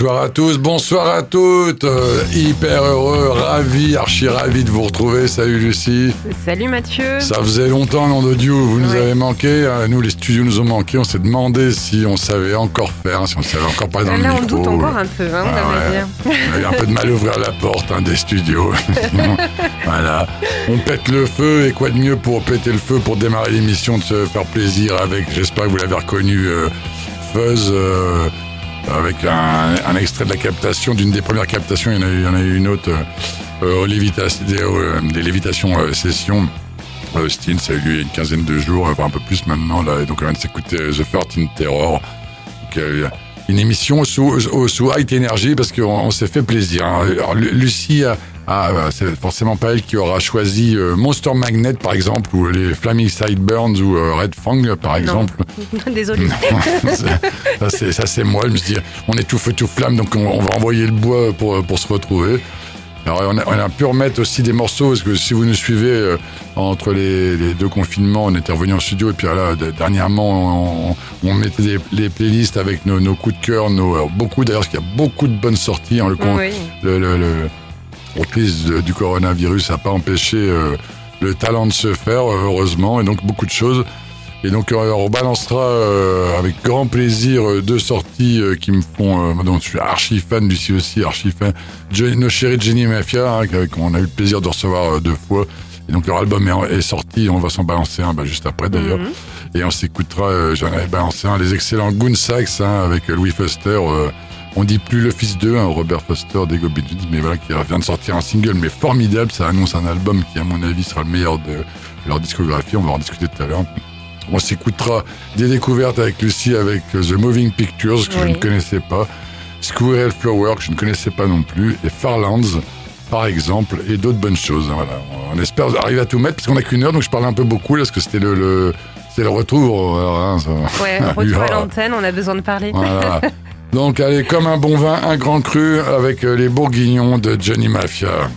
Bonsoir à tous, bonsoir à toutes. Euh, hyper heureux, ravi, archi ravi de vous retrouver. Salut Lucie. Salut Mathieu. Ça faisait longtemps, nom de Dieu, vous nous avez manqué. Hein. Nous, les studios nous ont manqué. On s'est demandé si on savait encore faire, si on savait encore pas dans Là, le on micro. doute encore un peu, hein, on Ah ouais. On a eu un peu de mal à ouvrir la porte hein, des studios. voilà. On pète le feu et quoi de mieux pour péter le feu pour démarrer l'émission, de se faire plaisir avec, j'espère que vous l'avez reconnu, euh, Fuzz. euh, avec un, extrait de la captation, d'une des premières captations, il y en a eu, une autre euh, euh, euh, des lévitations euh, sessions. Steen, ça a eu lieu il y a une quinzaine de jours, enfin un peu plus maintenant, là, donc on vient de s'écouter The 13 Terror. Une émission sous, sous, High Energy parce qu'on on s'est fait plaisir. hein. Alors, Lu- Lucie, a, a- euh, c'est forcément pas elle qui aura choisi euh, Monster Magnet par exemple, ou les Flaming Sideburns ou euh, Red Fang par exemple. Désolé. ça c'est ça c'est moi. Je me dis, on est tout feu tout flamme, donc on, on va envoyer le bois pour pour se retrouver. Alors on a, on a pu remettre aussi des morceaux parce que si vous nous suivez euh, entre les, les deux confinements, on était revenu en studio et puis là dernièrement on, on mettait des, les playlists avec nos, nos coups de cœur, nos beaucoup d'ailleurs parce qu'il y a beaucoup de bonnes sorties. hein, le, Oui. le, le, le- la crise de- du coronavirus n'a pas empêché euh, le talent de se faire, heureusement, et donc beaucoup de choses. Et donc euh, on balancera euh, avec grand plaisir euh, deux sorties euh, qui me font, dont je suis archi fan, Lucie aussi archi fan. Je- nos chéris Jenny Mafia, hein, qu'on a eu le plaisir de recevoir deux fois. Et donc leur album est, est sorti, on va s'en balancer un bah, juste après d'ailleurs. Mhm. Et on s'écoutera, j'en avais balancé un, les excellents Goon Sax hein, avec Louis Foster. Euh, on dit plus le fils d'eux, hein, Robert Foster des Goblins, mais voilà, qui vient de sortir un single, mais formidable. Ça annonce un album qui, à mon avis, sera le meilleur de leur discographie. On va en discuter tout à l'heure. On s'écoutera des découvertes avec Lucie, avec euh, The Moving Pictures, que je ne connaissais pas, Squirrel Flower, que je ne connaissais pas non plus, et Farlands, par exemple, et d'autres bonnes choses. hein, Voilà. On espère arriver à tout mettre, parce qu'on n'a qu'une heure, donc je parle un peu beaucoup, là, parce que c'était le, le, c'est le retour. alors, hein, ça- Ouais, retour à l'antenne, on a besoin de parler. Voilà. Donc, allez, comme un bon vin, un grand cru avec euh, les bourguignons de Johnny Mafia.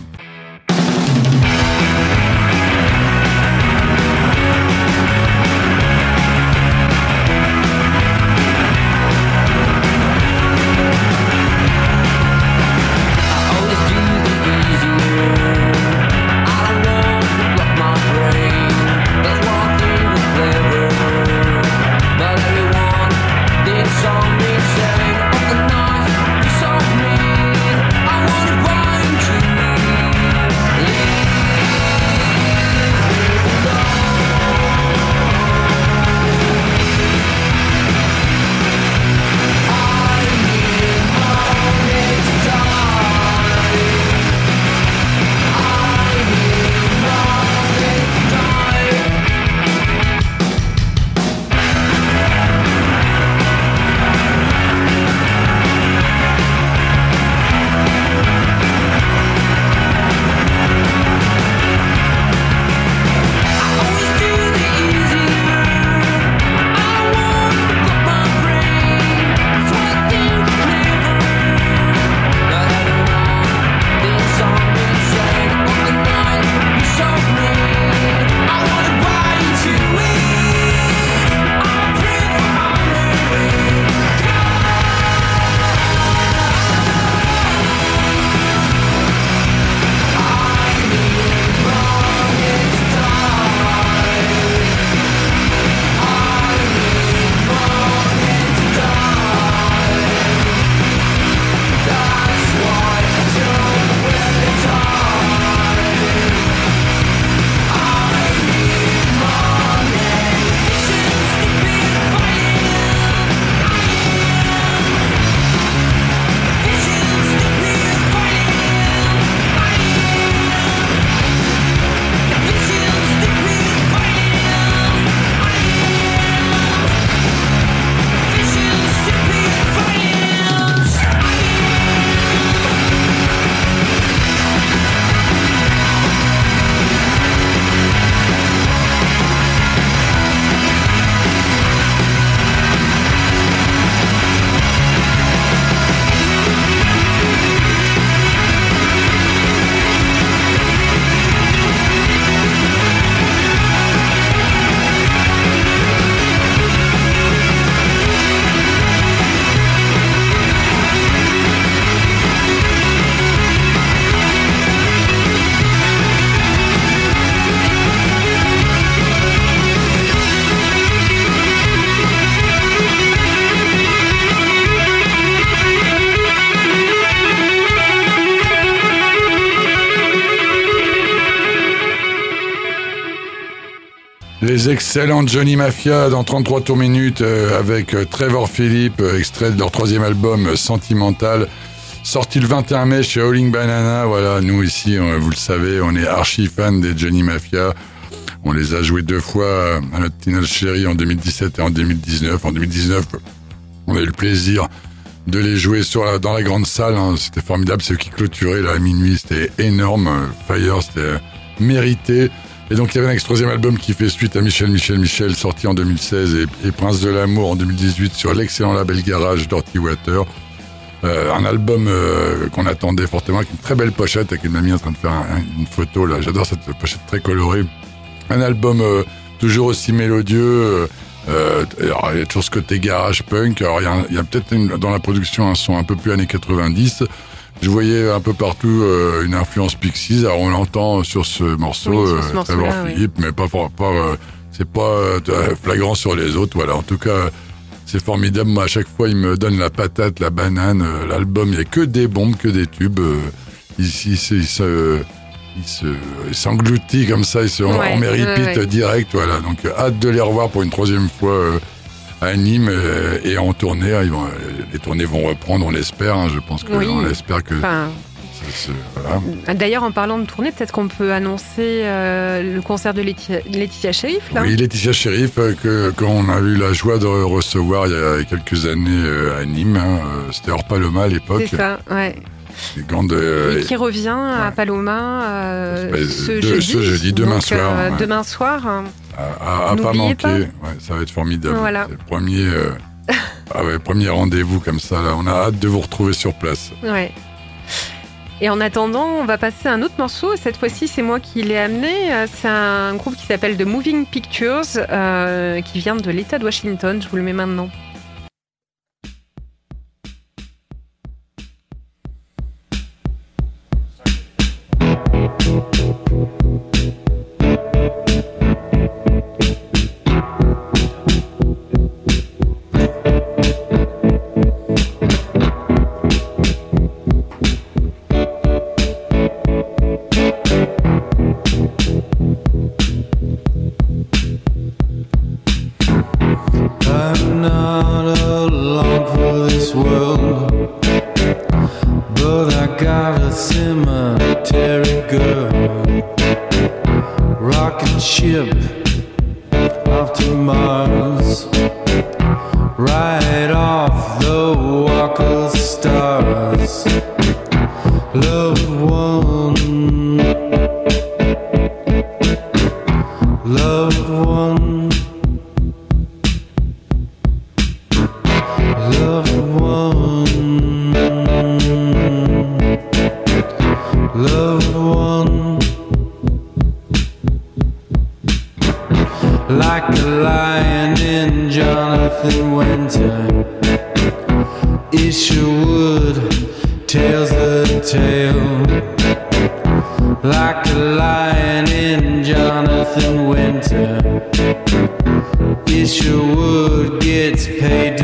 Les excellents Johnny Mafia dans 33 tours minutes euh, avec euh, Trevor Philippe, euh, extrait de leur troisième album Sentimental, sorti le 21 mai chez Howling Banana. Voilà, nous ici, vous le savez, on est archi fans des Johnny Mafia. On les a joués deux fois à notre Teenage Chérie en 2017 et en 2019. En 2019, on a eu le plaisir de les jouer dans la grande salle. hein. C'était formidable. C'est eux qui clôturaient là, à minuit. C'était énorme. Fire, c'était mérité. Et donc il y avait un ex-troisième album qui fait suite à Michel Michel Michel, sorti en 2016, et, Prince de l'amour en 2018 sur l'excellent label Garage Dirty Water. Euh, un album euh, qu'on attendait fortement, avec une très belle pochette, avec une amie en train de faire un- une photo. là. J'adore cette pochette très colorée. Un album euh, toujours aussi mélodieux. alors, il y a toujours ce côté garage punk. Alors, il y a, peut-être dans la production un son un peu plus années 90. Je voyais un peu partout euh, une influence Pixies. Alors, on l'entend sur ce morceau, Oui, sur ce euh, oui. Philippe, mais pas, pas euh, c'est pas euh, flagrant sur les autres. Voilà. En tout cas, c'est formidable. Moi, à chaque fois, il me donne la patate, la banane. L'album, il y a que des bombes, que des tubes. Ici, il il se, il se- il s'engloutit comme ça. Il se, on- Ouais, on ouais, ouais. direct. Voilà. Donc, hâte de les revoir pour une troisième fois à Nîmes euh, et en tournée. hein. Vont, euh, les tournées vont reprendre, on l'espère. hein. Je pense Oui. que Enfin, ça se- voilà. D'ailleurs, en parlant de tournée, peut-être qu'on peut annoncer euh, le concert de Laetitia, Laetitia Sheriff, là Oui, Laetitia Sheriff, que qu'on a eu la joie de recevoir il y a quelques années à Nîmes. hein. C'était hors Paloma à l'époque. C'est ça, ouais. Euh, Et qui revient à. Paloma euh, ce, de- jeudi. ce jeudi, demain Donc, soir, euh, ouais. Demain soir. À, à- à pas manquer. pas. Ouais, ça va être formidable. Voilà. C'est le premier, euh, ah ouais, premier rendez-vous comme ça. Là. On a hâte de vous retrouver sur place. Ouais. Et en attendant, on va passer à un autre morceau. Cette fois-ci, c'est moi qui l'ai amené. C'est un groupe qui s'appelle The Moving Pictures, euh, qui vient de l'État de Washington. Je vous le mets maintenant. Tale, like a lion in Jonathan Winter. Isherwood gets paid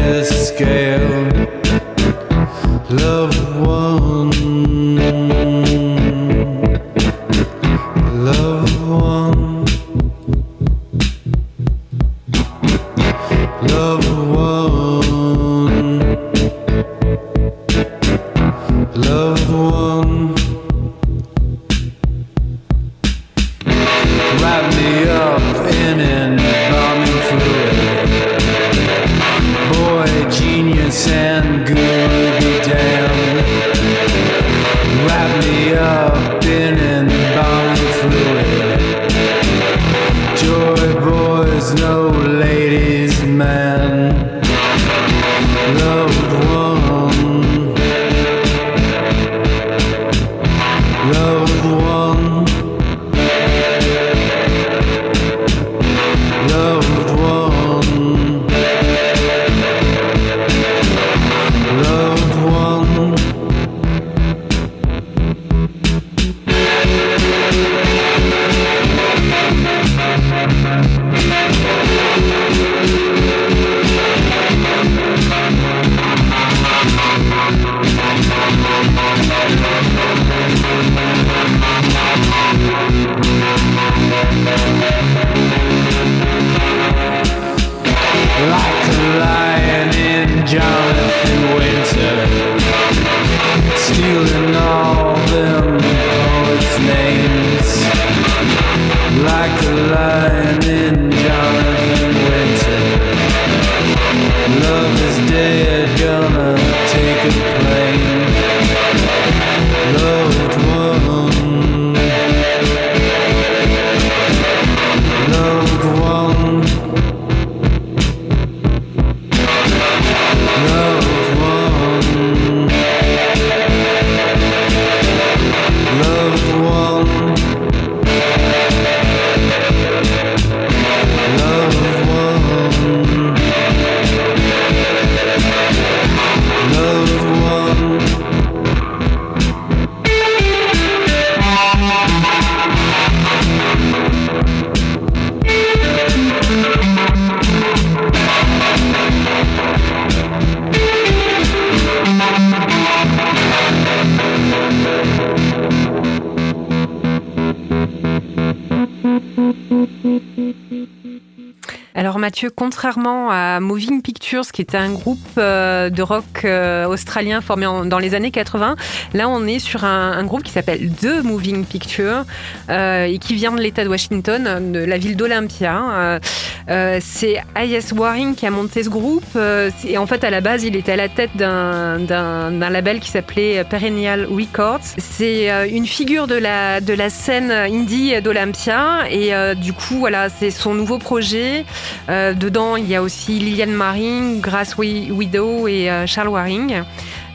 contrairement à Moving Pictures, qui était un groupe euh, de rock euh, australien formé dans les années 80, là on est sur un, groupe qui s'appelle The Moving Picture euh, et qui vient de l'État de Washington, de la ville d'Olympia. Euh, euh, c'est I.S. Waring qui a monté ce groupe. euh, et en fait, à la base, il était à la tête d'un label qui s'appelait Perennial Records. C'est euh, une figure de la, de la scène indie d'Olympia. Et euh, du coup, voilà, c'est son nouveau projet. Euh, dedans, il y a aussi Liliane Maring, Grace Wi- Widow et euh, Charles Waring.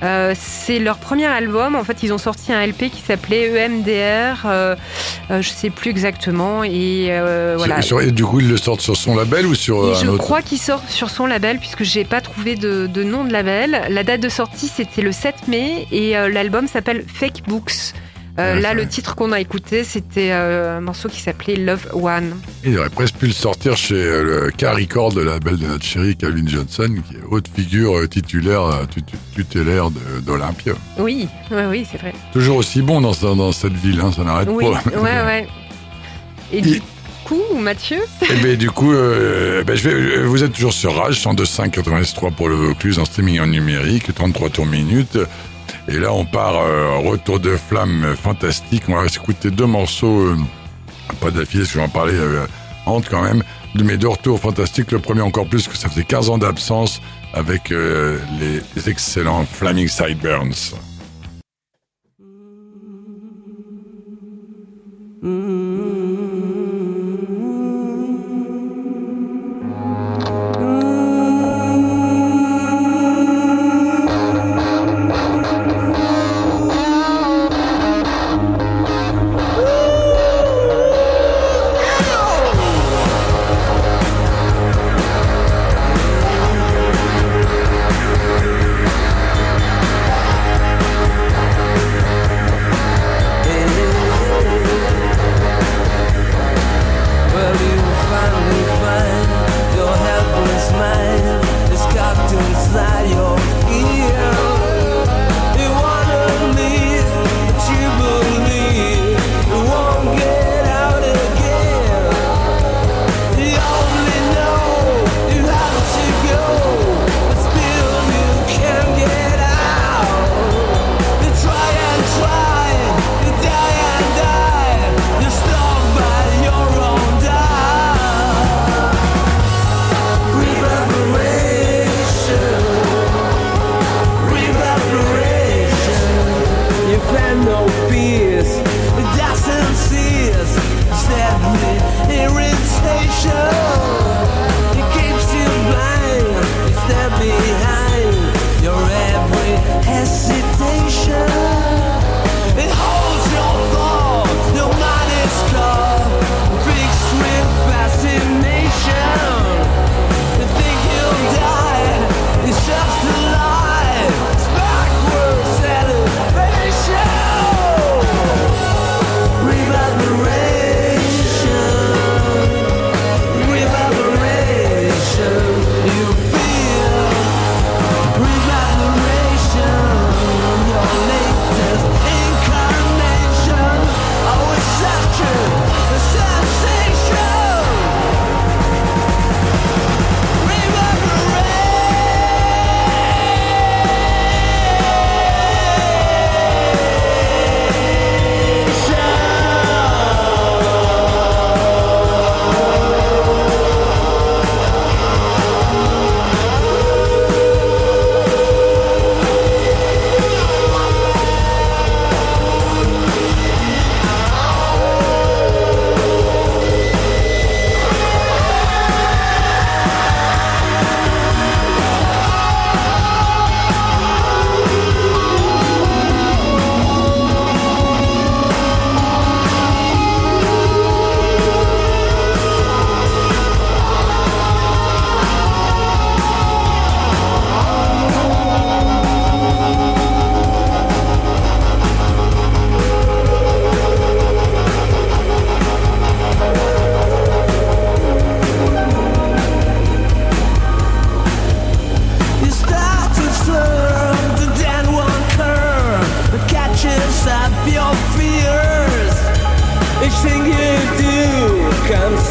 Euh, c'est leur premier album. En fait, ils ont sorti un LP qui s'appelait EMDR. Euh, euh, je sais plus exactement. Et euh, voilà. Sur- et du coup, ils le sortent sur son label ou sur euh, un je autre crois qu'il sort sur son label puisque j'ai pas trouvé de, de nom de label. La date de sortie c'était le 7 mai et l'album s'appelle Fake Books. Euh, là, le titre qu'on a écouté, c'était euh, un morceau qui s'appelait Love One. Il aurait presque pu le sortir chez euh, le K-Record, le label de notre chéri Calvin Johnson, qui est haute figure titulaire, tut- tutélaire d'Olympia. Oui, oui, oui, c'est vrai. Toujours aussi bon dans, cette ville, hein, ça n'arrête Oui, pas. ouais, ouais. Et Et- du coup, Mathieu, Et ben du coup, euh, ben, je vais, vous êtes toujours sur Rage, 102.5, 93 pour le Vaucluse en streaming en numérique, 33 tours minutes. Et là, on part euh, retour de flamme euh, fantastique. On va écouter deux morceaux, euh, pas d'affilée, parce que j'en parlais euh, quand même, de mes deux retours fantastiques. Le premier encore plus, que ça faisait 15 ans d'absence avec euh, les excellents Flaming Sideburns.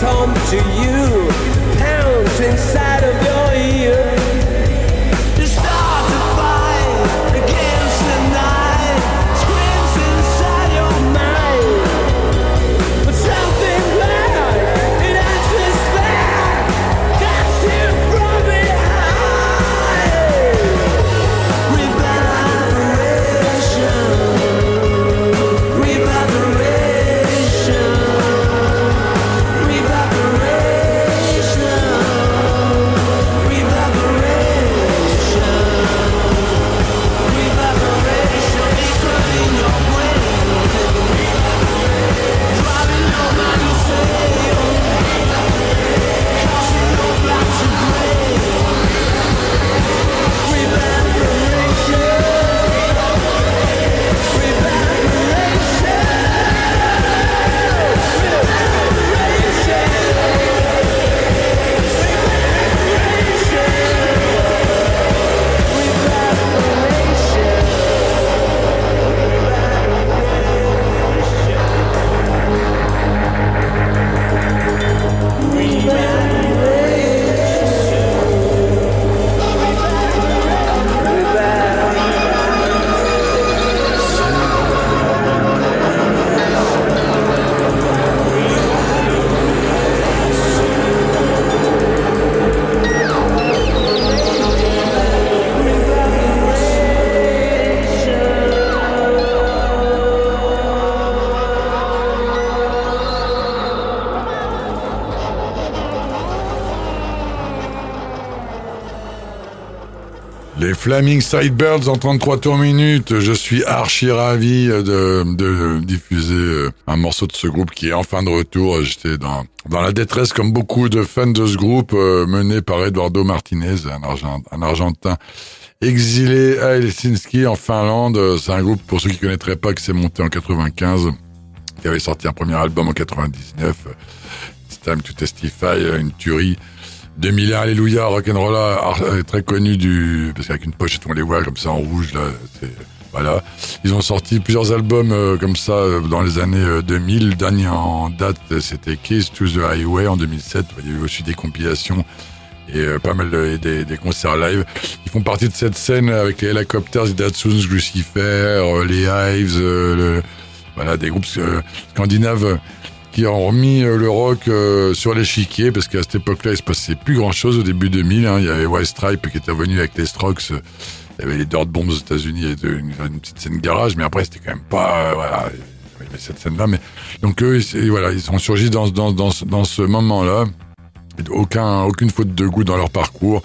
home to you. Les Flaming Sidebirds en 33 tours minutes. Je suis archi ravi de, de diffuser euh, un morceau de ce groupe qui est enfin de retour. J'étais dans, la détresse comme beaucoup de fans de ce groupe euh, mené par Eduardo Martinez, un, Argent- un Argentin exilé à Helsinki en Finlande. C'est un groupe, pour ceux qui connaîtraient pas, qui s'est monté en 95, qui avait sorti un premier album en 99. euh, It's Time to Testify, une tuerie. 2001 Alléluia, Rock'n'Rolla, ar- euh, très connu du, parce qu'avec une pochette on les voit comme ça en rouge là, voilà. Ils ont sorti plusieurs albums euh, comme ça euh, dans les années euh, 2000. Le dernier en date euh, c'était Keys to the Highway en 2007. Il y a eu aussi des compilations et euh, pas mal de, des, des concerts live. Ils font partie de cette scène avec les Helicopters, les Datsuns, Lucifer, euh, les Hives, euh, le- voilà des groupes euh, scandinaves qui ont remis euh, le rock euh, sur l'échiquier parce qu'à cette époque-là, il se passait plus grand-chose au début 2000. Hein. Il y avait White Stripe qui était venu avec les Strokes. Il y avait les Dirt Bombs aux États-Unis, une, une petite scène garage, mais après c'était quand même pas euh, voilà, il y avait cette scène-là. Mais donc eux, ils- voilà, ils sont surgis dans dans dans, ce- dans ce moment-là. Aucun aucune faute de goût dans leur parcours.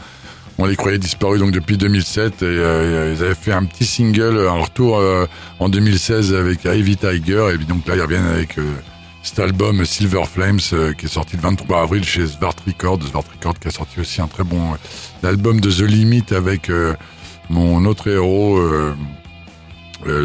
On les croyait disparus donc depuis 2007 et euh, ils avaient fait un petit single, un retour euh, en 2016 avec Ivy Tiger et donc là ils reviennent avec cet album Silver Flames euh, qui est sorti le 23 avril chez Svart Records, Svart Records qui a sorti aussi un très bon euh, album de The Limit avec euh, mon autre héros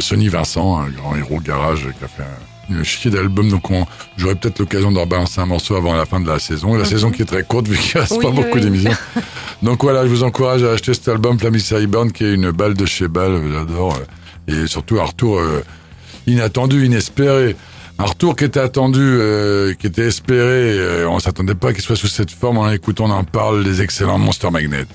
Sonny Vincent, un grand héros garage qui a fait un, une chier d'albums donc on- j'aurai peut-être l'occasion d'en balancer un morceau avant la fin de la saison, la saison qui est très courte vu qu'il reste Oui, pas oui, beaucoup oui. d'émissions. Donc voilà, je vous encourage à acheter cet album Flammy Cyburn qui est une balle de chez balle, j'adore. Et surtout un retour inattendu, inespéré. Un retour qui était attendu, euh, qui était espéré. euh, on s'attendait pas qu'il soit sous cette forme. En écoutant, on en parle, les excellents Monster Magnet.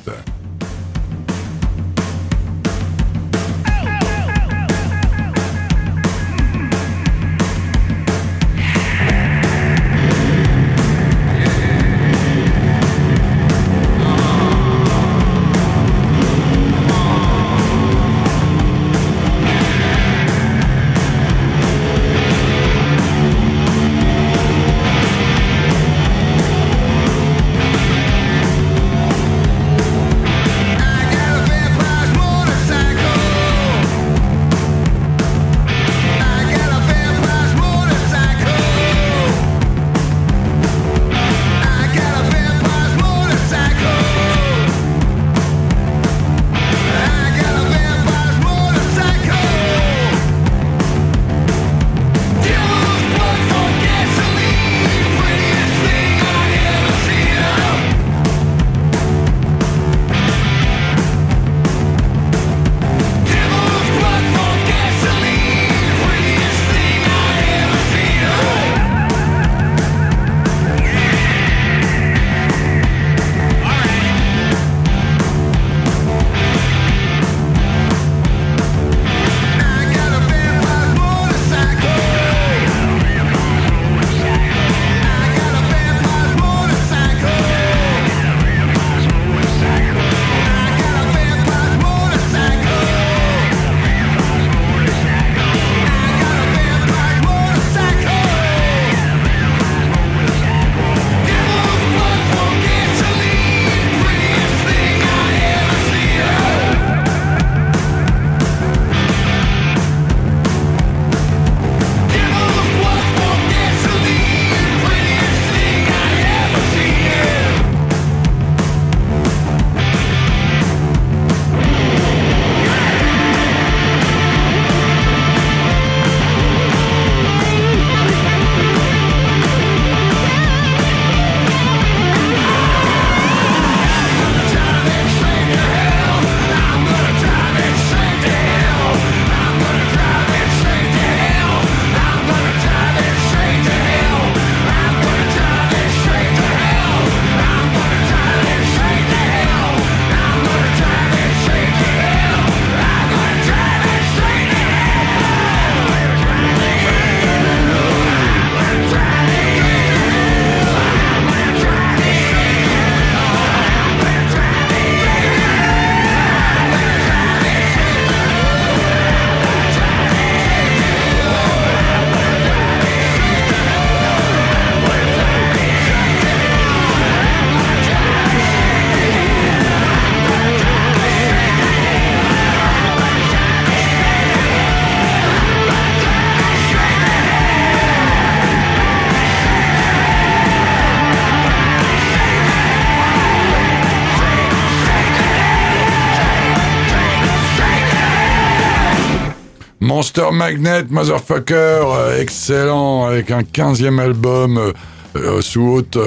Monster Magnet, motherfucker, euh, excellent, avec un 15e album euh, euh, sous haute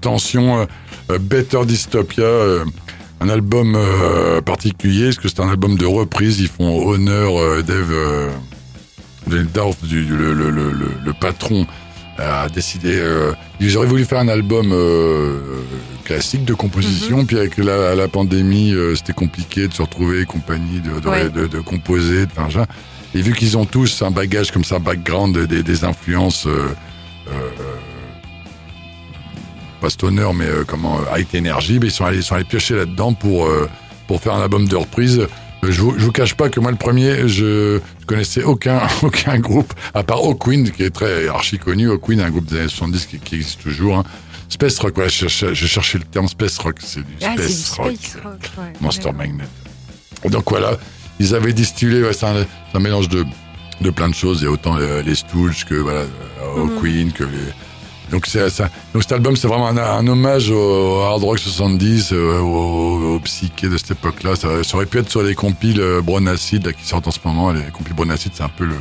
tension, Better Dystopia, un album particulier, parce que c'est un album de reprise, ils font honneur, Dave, Dave Dorf, du, le, le, le, le- le patron, a décidé, euh, ils auraient voulu faire un album euh, classique de composition, puis avec la, la pandémie, euh, c'était compliqué de se retrouver et compagnie, de, de, Ouais. de, de composer, de faire ça. Et vu qu'ils ont tous un bagage comme ça, un background, des, des influences, euh, euh, pas stoner, mais euh, comment, euh, high energy, ils sont allés, ils sont allés piocher là-dedans pour, euh, pour faire un album de reprise. Euh, Je vous, je vous cache pas que moi, le premier, je, je connaissais aucun, aucun groupe, à part O'Queen, qui est très archi connu. O'Queen, un groupe des années 70 qui, qui existe toujours. Hein. Space rock, voilà, je, cherchais- je cherchais le terme space rock, c'est du Ah, du space rock. space rock. ouais. Monster Ouais. Magnet. Donc voilà, ils avaient distillé, ouais, c'est un, mélange de, de plein de choses. Il y a autant euh, les Stooges que voilà, euh, Mhm. Queen, que les. Donc, c'est, ça, donc cet album, c'est vraiment un, un hommage au hard rock 70, euh, au, au psyché de cette époque-là. Ça, ça aurait pu être sur les compiles euh, Brown Acid là, qui sortent en ce moment. Les compiles Brown Acid, c'est un peu le,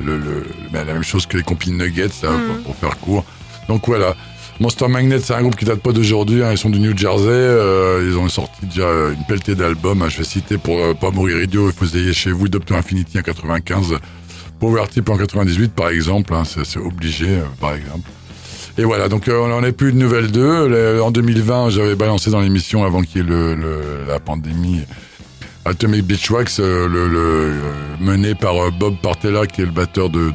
le, le- la même chose que les compiles Nuggets, là, pour, pour faire court. Donc voilà. Monster Magnet, c'est un groupe qui date pas d'aujourd'hui. hein, ils sont du New Jersey. euh, ils ont sorti déjà une pelletée d'albums. hein, je vais citer pour euh, pas mourir idiot. Il faut se ayez chez vous. Doctor Infinity en 95, Power Tip en 98 par exemple. hein, c'est, obligé euh, par exemple. Et voilà. Donc euh, on n'en a plus de nouvelles d'eux. En 2020, j'avais balancé dans l'émission avant qu'il y ait la pandémie. Atomic Beach Wax, mené par Bob Partella, qui est le batteur de,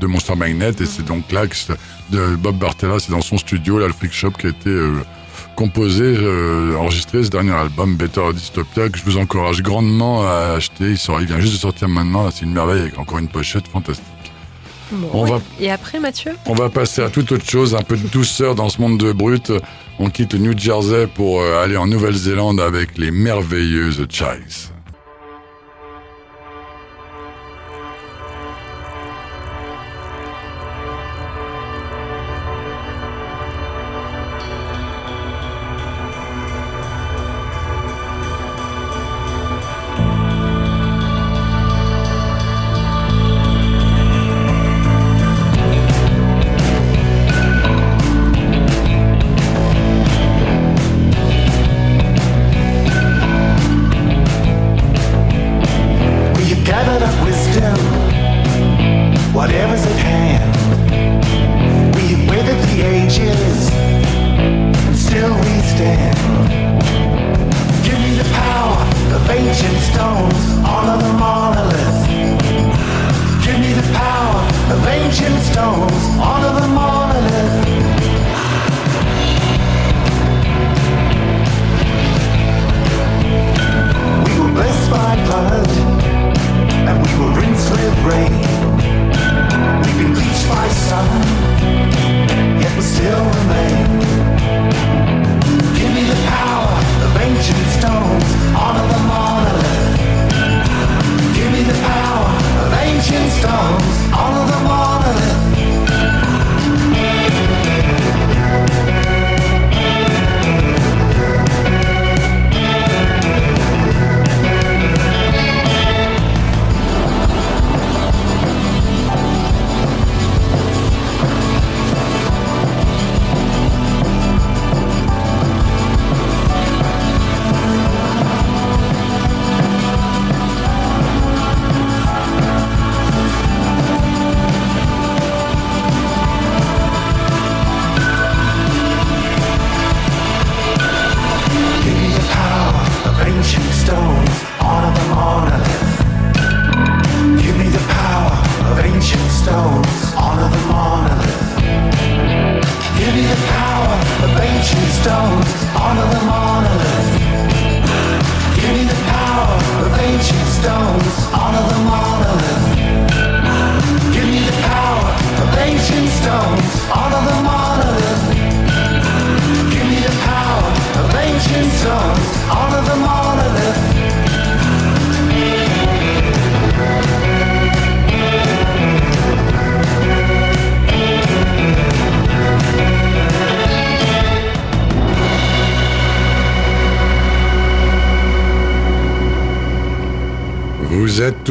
de, Monster Magnet. Et c'est donc là que de Bob Bartella, c'est dans son studio, là, le Freak Shop, qui a été euh, composé, euh, enregistré ce dernier album, Better Dystopia, que je vous encourage grandement à acheter. Il, sort, il vient juste de sortir maintenant. C'est une merveille avec encore une pochette fantastique. Bon, On va- Et après, Mathieu? On va passer à toute autre chose, un peu de douceur dans ce monde de brut. On quitte le New Jersey pour euh, aller en Nouvelle-Zélande avec les merveilleuses Chives.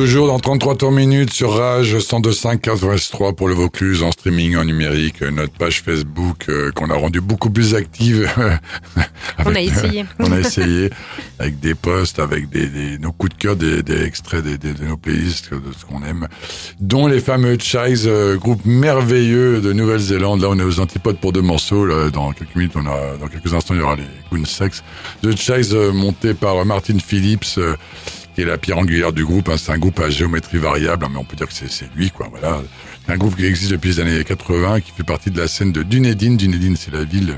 Toujours dans 33 tours minutes sur Rage 102.5 3 pour le Vaucluse en streaming, en numérique, notre page Facebook euh, qu'on a rendue beaucoup plus active. On a Avec- essayé. on a essayé avec des posts, avec des, des- nos coups de cœur, des, des extraits des, des- de nos playlists, de ce qu'on aime, dont les fameux Chise, euh, groupe merveilleux de Nouvelle-Zélande. Là, on est aux antipodes pour deux morceaux. Là, dans quelques minutes, on a, dans quelques instants, il y aura les Goon Sex. The Chise, euh, monté par Martin Phillips, euh, qui est la pierre angulaire du groupe. hein. C'est un groupe à géométrie variable, hein, mais on peut dire que c'est lui, quoi. Voilà. C'est un groupe qui existe depuis les années 80, qui fait partie de la scène de Dunedin. Dunedin, c'est la ville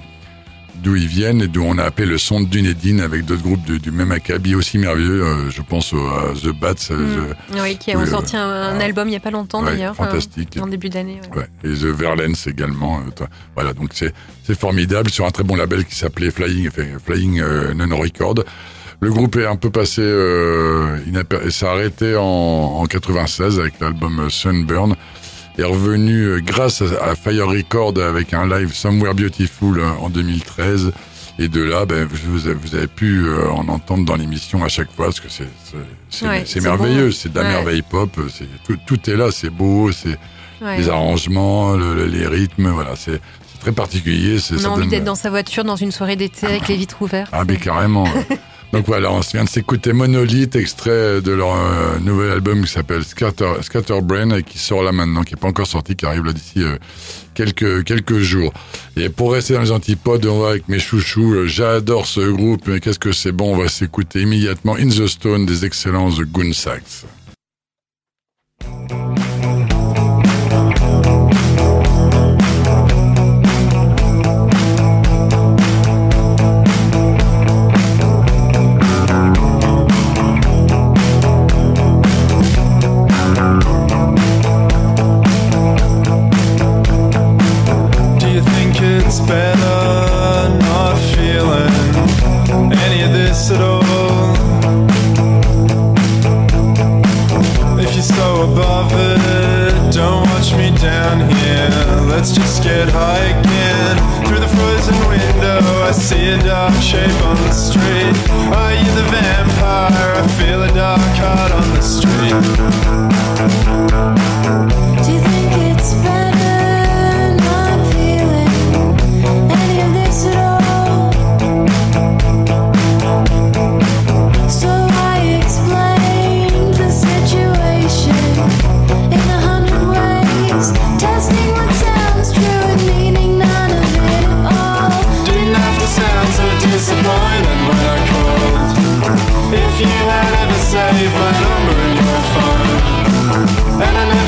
d'où ils viennent et d'où on a appelé le son de Dunedin avec d'autres groupes du, du même acabit aussi merveilleux. euh, je pense à The Bats, euh, Mm. Oui, qui Oui, ont euh, sorti un, un album il y a pas longtemps Ouais, d'ailleurs. fantastique. euh, en début d'année. ouais. Ouais, et The Verlens également. voilà, donc c'est c'est formidable sur un très bon label qui s'appelait Flying, enfin, Flying euh, Non Record. Le groupe est un peu passé, euh, inaper- s'est arrêté en, en 96 avec l'album Sunburn. Est revenu euh, grâce à, Fire Record avec un live Somewhere Beautiful euh, en 2013. Et de là, ben, vous, avez, vous avez pu euh, en entendre dans l'émission à chaque fois, parce que c'est Ouais, merveilleux, c'est de la Ouais. merveille pop, tout, tout est là, c'est beau, c'est Ouais. les arrangements, le- le- les rythmes, voilà, c'est très particulier. On a envie d'être dans sa voiture dans une soirée d'été avec les vitres ouvertes. Ah, mais carrément. Donc voilà, on vient de s'écouter Monolith, extrait de leur euh, nouvel album qui s'appelle Scatter, Scatterbrain et qui sort là maintenant, qui est pas encore sorti, qui arrive là d'ici euh, quelques quelques jours. Et pour rester dans les antipodes, on va avec mes chouchous. euh, J'adore ce groupe, mais qu'est-ce que c'est bon On va s'écouter immédiatement In the Stone des excellences de Goon watch me down here. Let's just get high again. Through the frozen window, I see a dark shape on the street. Are you the vampire? I feel a dark heart on the street. Do you think it's better you had ever saved my number in your phone, and I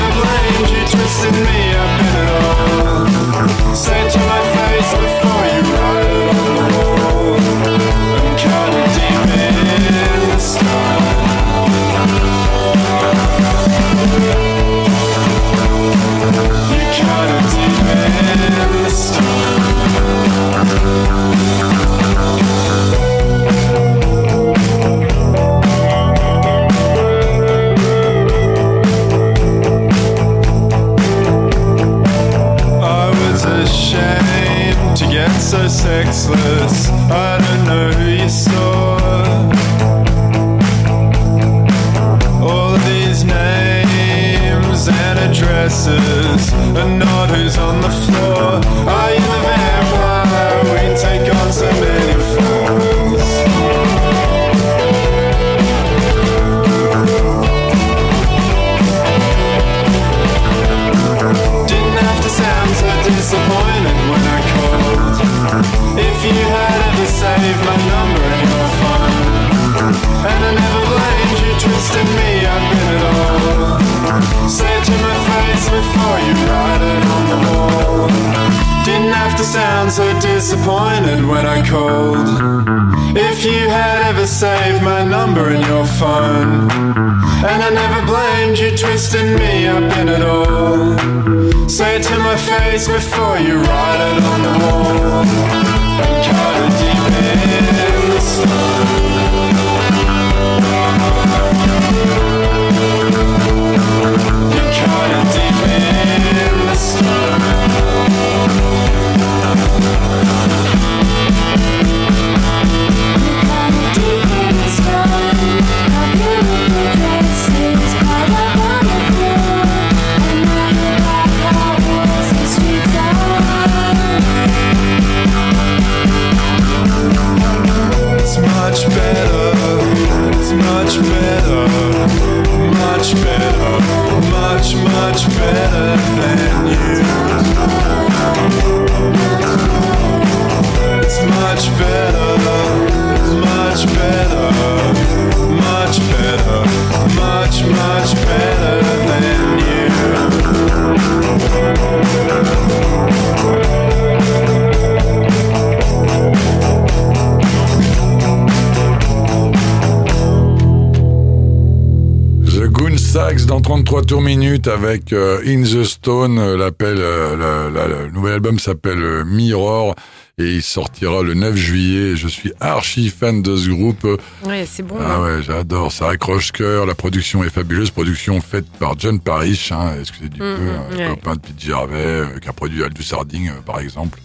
avec euh, In the Stone, euh, l'appel, euh, le nouvel album s'appelle Mirror et il sortira le 9 juillet. Je suis archi fan de ce groupe. Ouais, c'est bon. Ah hein. ouais, j'adore, ça accroche cœur, la production est fabuleuse, production faite par John Parrish, hein, excusez du Mhm, peu, un copain de Pete Gervais, euh, qui a produit Aldous Harding, euh, par exemple.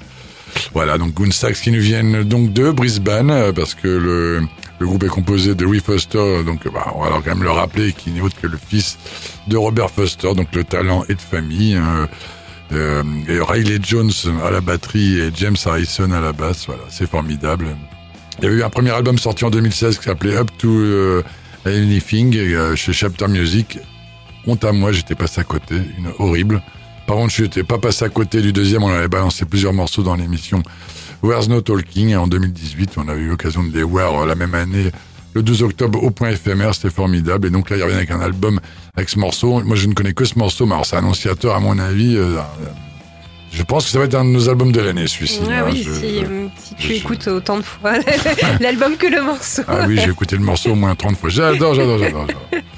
Voilà, donc Goon Sax qui nous viennent donc de Brisbane, parce que le, le groupe est composé de Louis Foster, donc bah, on va alors quand même le rappeler, qui n'est autre que le fils de Robert Foster, donc le talent est de famille. hein. Euh, et Riley Jones à la batterie et James Harrison à la basse, voilà, c'est formidable. Il y avait eu un premier album sorti en 2016 qui s'appelait Up to euh, Anything euh, chez Chapter Music. Honte à moi, j'étais passé à côté, horrible. Par contre, je n'étais pas passé à côté du deuxième, on avait balancé plusieurs morceaux dans l'émission Where's No Talking en 2018. On avait eu l'occasion de les voir euh, la même année, le 12 octobre au point éphémère, c'était formidable. Et donc là, il revient avec un album avec ce morceau. Moi, je ne connais que ce morceau, mais alors c'est annonciateur, à mon avis. euh, euh, je pense que ça va être un de nos albums de l'année, celui-ci. Hein. oui, Je- si, euh, si tu je- écoutes autant de fois l'album que le morceau. Ah oui, j'ai écouté le morceau au moins 30 fois. J'adore, j'adore, j'adore. j'adore.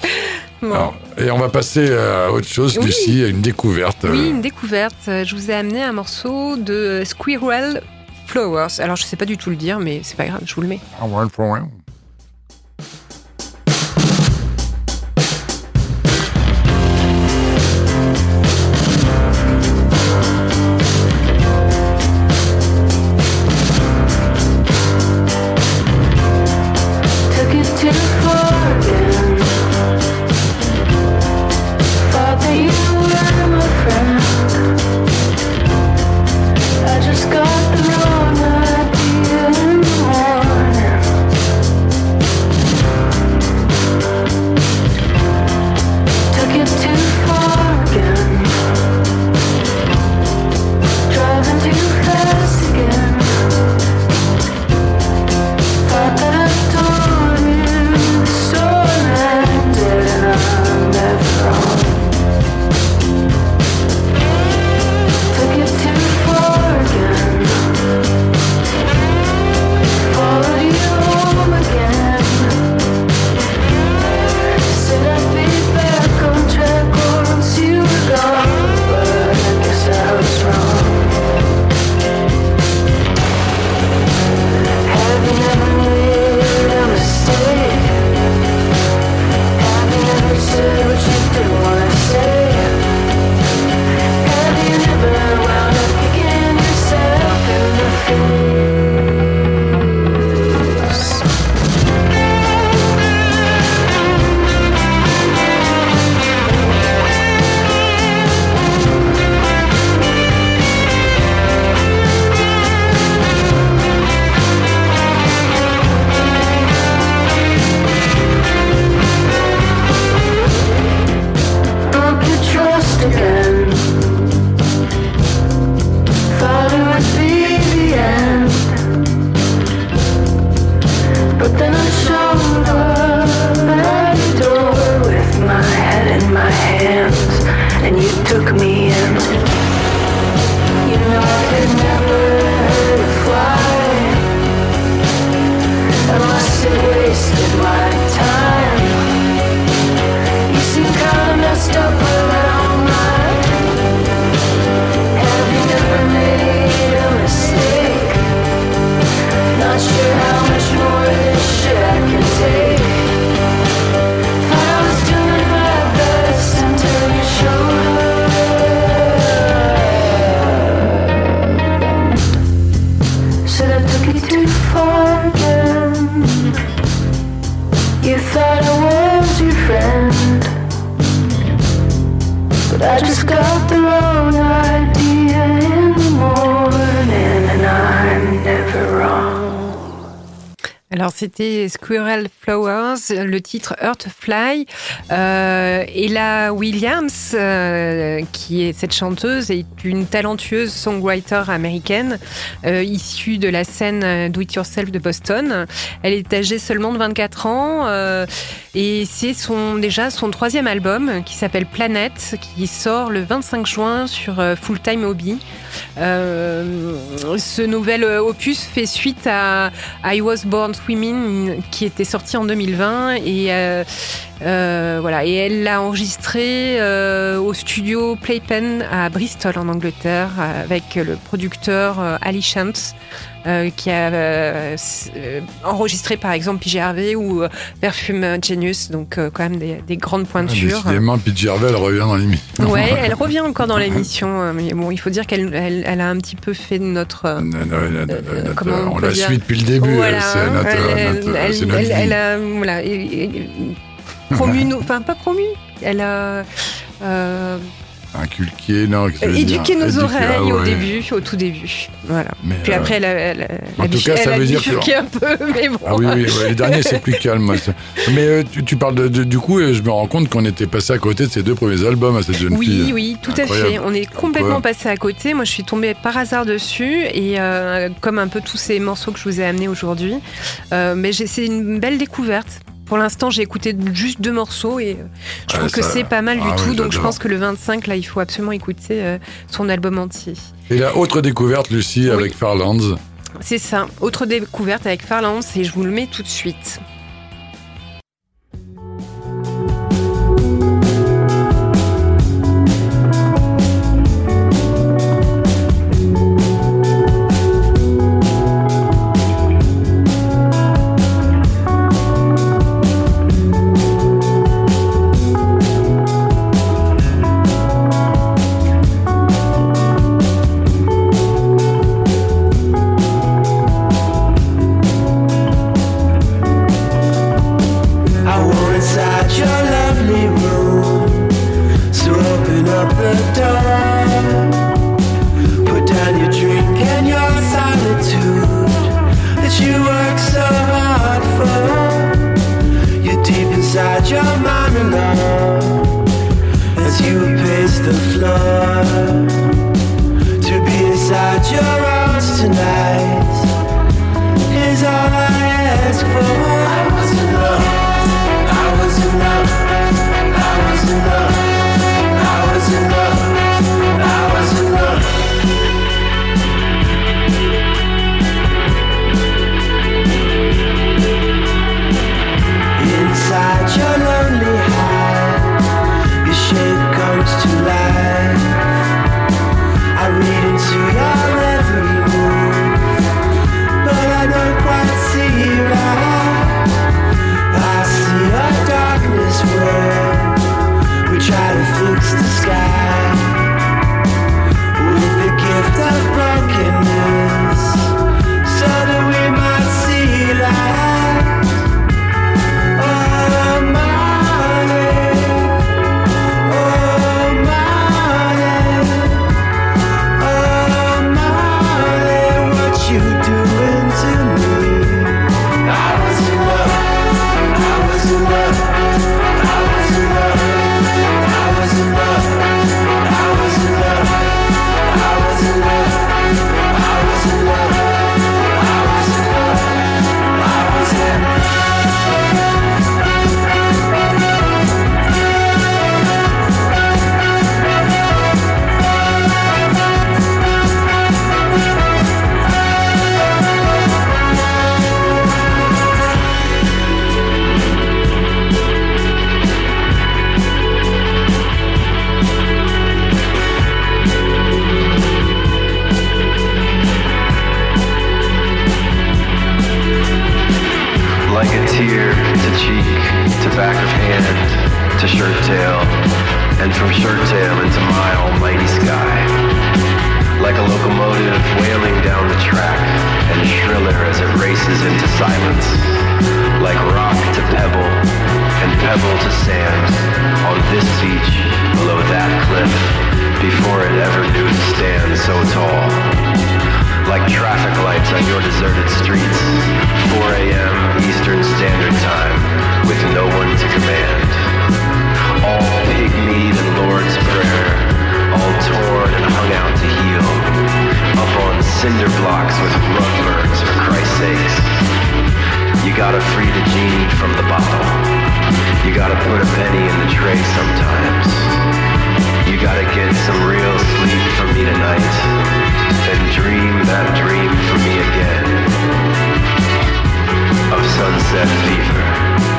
Bon. Alors, et on va passer à autre chose, Oui. Lucie, à une découverte. Oui, une découverte. Je vous ai amené un morceau de Squirrel Flowers. Alors, je sais pas du tout le dire, mais c'est pas grave, je vous le mets. Ah. Squirrel Flowers, le titre Earthfly. Euh, Ella Williams, euh, qui est cette chanteuse, est une talentueuse songwriter américaine euh, issue de la scène euh, Do It Yourself de Boston. Elle est âgée seulement de 24 ans euh, et c'est son déjà son troisième album qui s'appelle Planet, qui sort le 25 juin sur Full Time Hobby. Ce nouvel opus fait suite à I Was Born Swimming qui était sorti en 2020 et euh, voilà et elle l'a enregistré euh, au studio Playpen à Bristol en Angleterre avec le producteur euh, Ali euh, qui a enregistré par exemple PJ Harvey ou Perfume Genius donc quand même des, des grandes Ah, pointures. Décidément, Pete Gervais, elle revient dans l'émission. Ouais, elle revient encore dans l'émission, mais bon, il faut dire qu'elle elle, elle a un petit peu fait notre Non, non, non, non, non, comment on la suit depuis le début. Voilà, c'est notre, elle, notre- elle- notre vie. a, voilà, et- et- promu, nos- enfin pas promu, elle a euh, Inculqué, non. dire nos oreilles ah au début, au tout début, voilà. Mais, Puis euh, après, elle a, elle en elle tout cas, ça elle veut dire que- un peu, mais bon. Ah oui, oui, ouais, les derniers, c'est plus calme. Mais euh, tu, tu parles de, de- du coup, je me rends compte qu'on était passé à côté de ces deux premiers albums à cette jeune Oui, fille. oui, tout à fait. On est complètement passé à côté. Moi, je suis tombée par hasard dessus et euh, comme un peu tous ces morceaux que je vous ai amenés aujourd'hui, mais c'est une belle découverte. Pour l'instant, j'ai écouté juste deux morceaux et euh, je Ouais, trouve que c'est pas mal du Ah tout. oui, donc, je pense que le 25, là, il faut absolument écouter euh, son album entier. Et la autre découverte, Lucie, Oui. avec Farlands. C'est ça. Autre découverte avec Farlands et je vous le mets tout de suite. Traffic lights on your deserted streets. 4 a.m. Eastern Standard Time, with no one to command. All pygmied and Lord's Prayer, all torn and hung out to heal. Up on cinder blocks with rug burns, for Christ's sakes. You gotta free the genie from the bottle. You gotta put a penny in the tray sometimes. You gotta get some real sleep for me tonight. Then dream that dream for me again. Of sunset fever.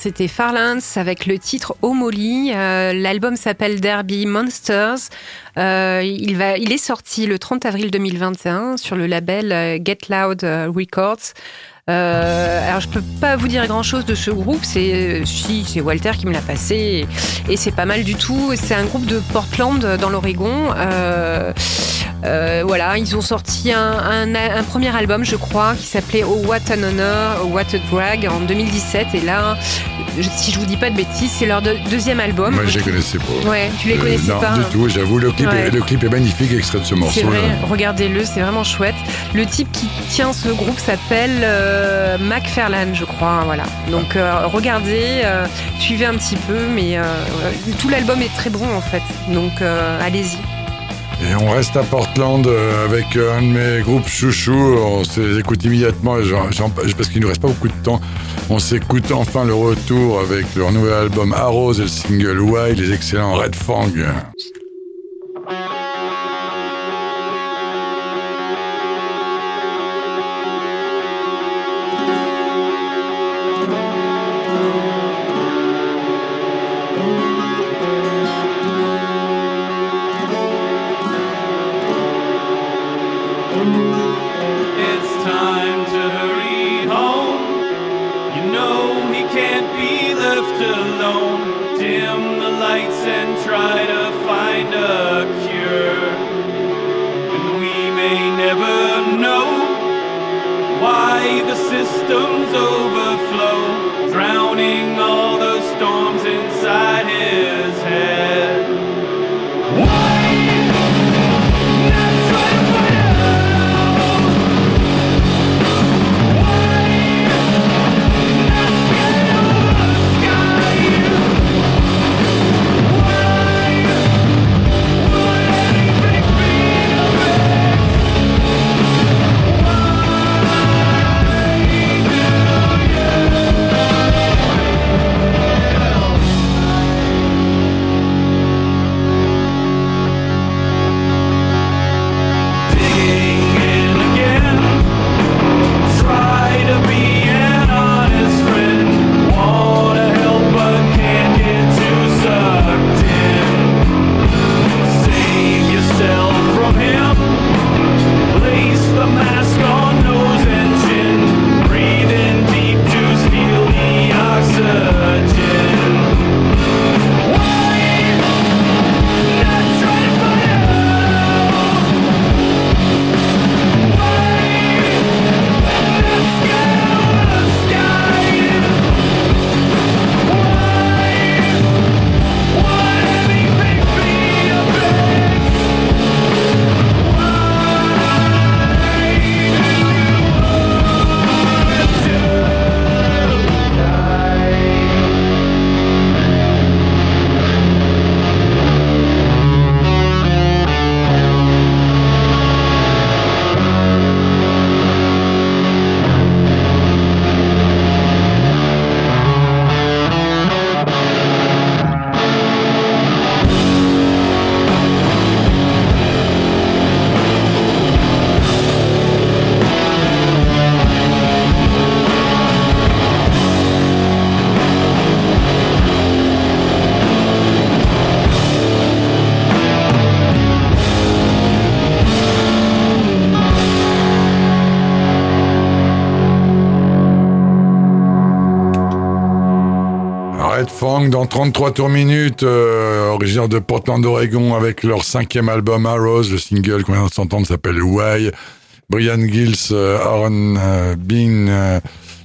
C'était Farlands avec le titre Omoli. Euh, L'album s'appelle Derby Monsters. Euh, il, va, il est sorti le 30 avril 2021 sur le label euh, Get Loud Records. Euh, alors je peux pas vous dire grand chose de ce groupe, c'est euh, si c'est Walter qui me l'a passé et, et c'est pas mal du tout. C'est un groupe de Portland euh, dans l'Oregon. Euh, euh, voilà, ils ont sorti un, un- un premier album, je crois, qui s'appelait Oh What an Honor, Oh What a Drag en 2017. Et là, je- si je vous dis pas de bêtises, c'est leur deux- deuxième album. Moi, je les connaissais pas. Ouais, tu les Euh, connaissais non, pas. du tout, j'avoue. Le, clip Ouais. est- le clip est magnifique, extrait de ce C'est morceau. vrai, regardez-le, c'est vraiment chouette. Le type qui tient ce groupe s'appelle euh, McFarlane, je crois. Voilà. Donc euh, regardez, euh, suivez un petit peu, mais euh, tout l'album est très bon en fait. Donc euh, allez-y. Et on reste à Portland avec un de mes groupes chouchous. On se les écoute immédiatement parce qu'il ne reste pas beaucoup de temps. On s'écoute enfin le retour avec leur nouvel album Arrows et le single Why, les excellents Red Fang. Can't be left alone. Dim the lights and try to find a cure. And we may never know why the systems overflow, drowning all Fang dans 33 tours minutes, euh, originaire de Portland, Oregon, avec leur cinquième album Arrows. Le single qu'on vient de s'entendre s'appelle Why. Brian Gills, euh, Aaron euh, Bean, euh,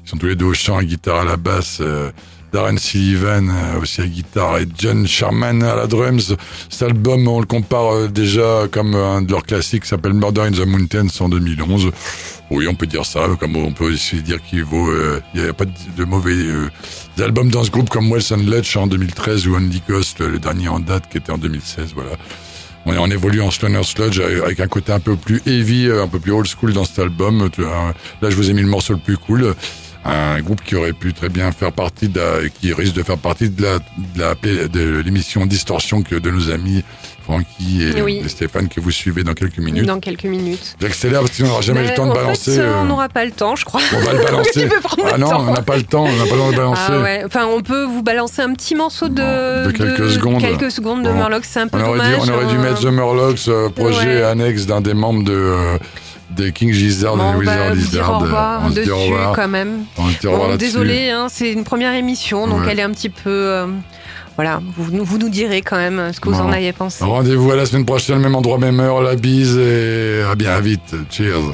ils sont tous les deux au chant, à guitare, à la basse. euh, Darren Sullivan euh, aussi à guitare et John Sherman à la drums. Cet album, on le compare déjà comme un de leurs classiques, s'appelle Murder in the Mountains en 2011. Oui, on peut dire ça, comme on peut aussi dire qu'il vaut, il n'y a pas de, de mauvais euh, albums dans ce groupe comme Wells and Letch en 2013 ou Andy Coast, le dernier en date qui était en 2016, voilà. On, on évolue en stoner sludge avec un côté un peu plus heavy, euh, un peu plus old school dans cet album. Vois, Là, je vous ai mis le morceau le plus cool. Un groupe qui aurait pu très bien faire partie de qui risque de faire partie de la, de l'émission Distorsion que de nos amis Francky et, Oui. Stéphane que vous suivez dans quelques minutes. Dans quelques minutes. J'accélère parce qu'on n'aura jamais Mais le temps de balancer. fait, euh, on n'aura pas le temps, je crois. on va le balancer. Ah non, temps. on n'a pas le temps, on n'a pas le temps de balancer. Ah ouais. Enfin, on peut vous balancer un petit morceau de, De quelques secondes. quelques secondes de Bon. Murloc. C'est un peu On aurait, dommage. dû, on aurait dû hein. mettre The Murlocs, euh, projet Ouais. annexe d'un des membres de, euh, des King Gizzard Bon, et on Wizard dire Lizard. on se dit au revoir. quand même. On se dit au revoir Bon, là-dessus. désolé, hein, c'est une première émission, donc Ouais. elle est un petit peu. Euh, voilà, vous, nous- vous nous direz quand même ce que vous Bon. en avez pensé. Rendez-vous à la semaine prochaine, même endroit, même heure, la bise et à bien vite. Cheers.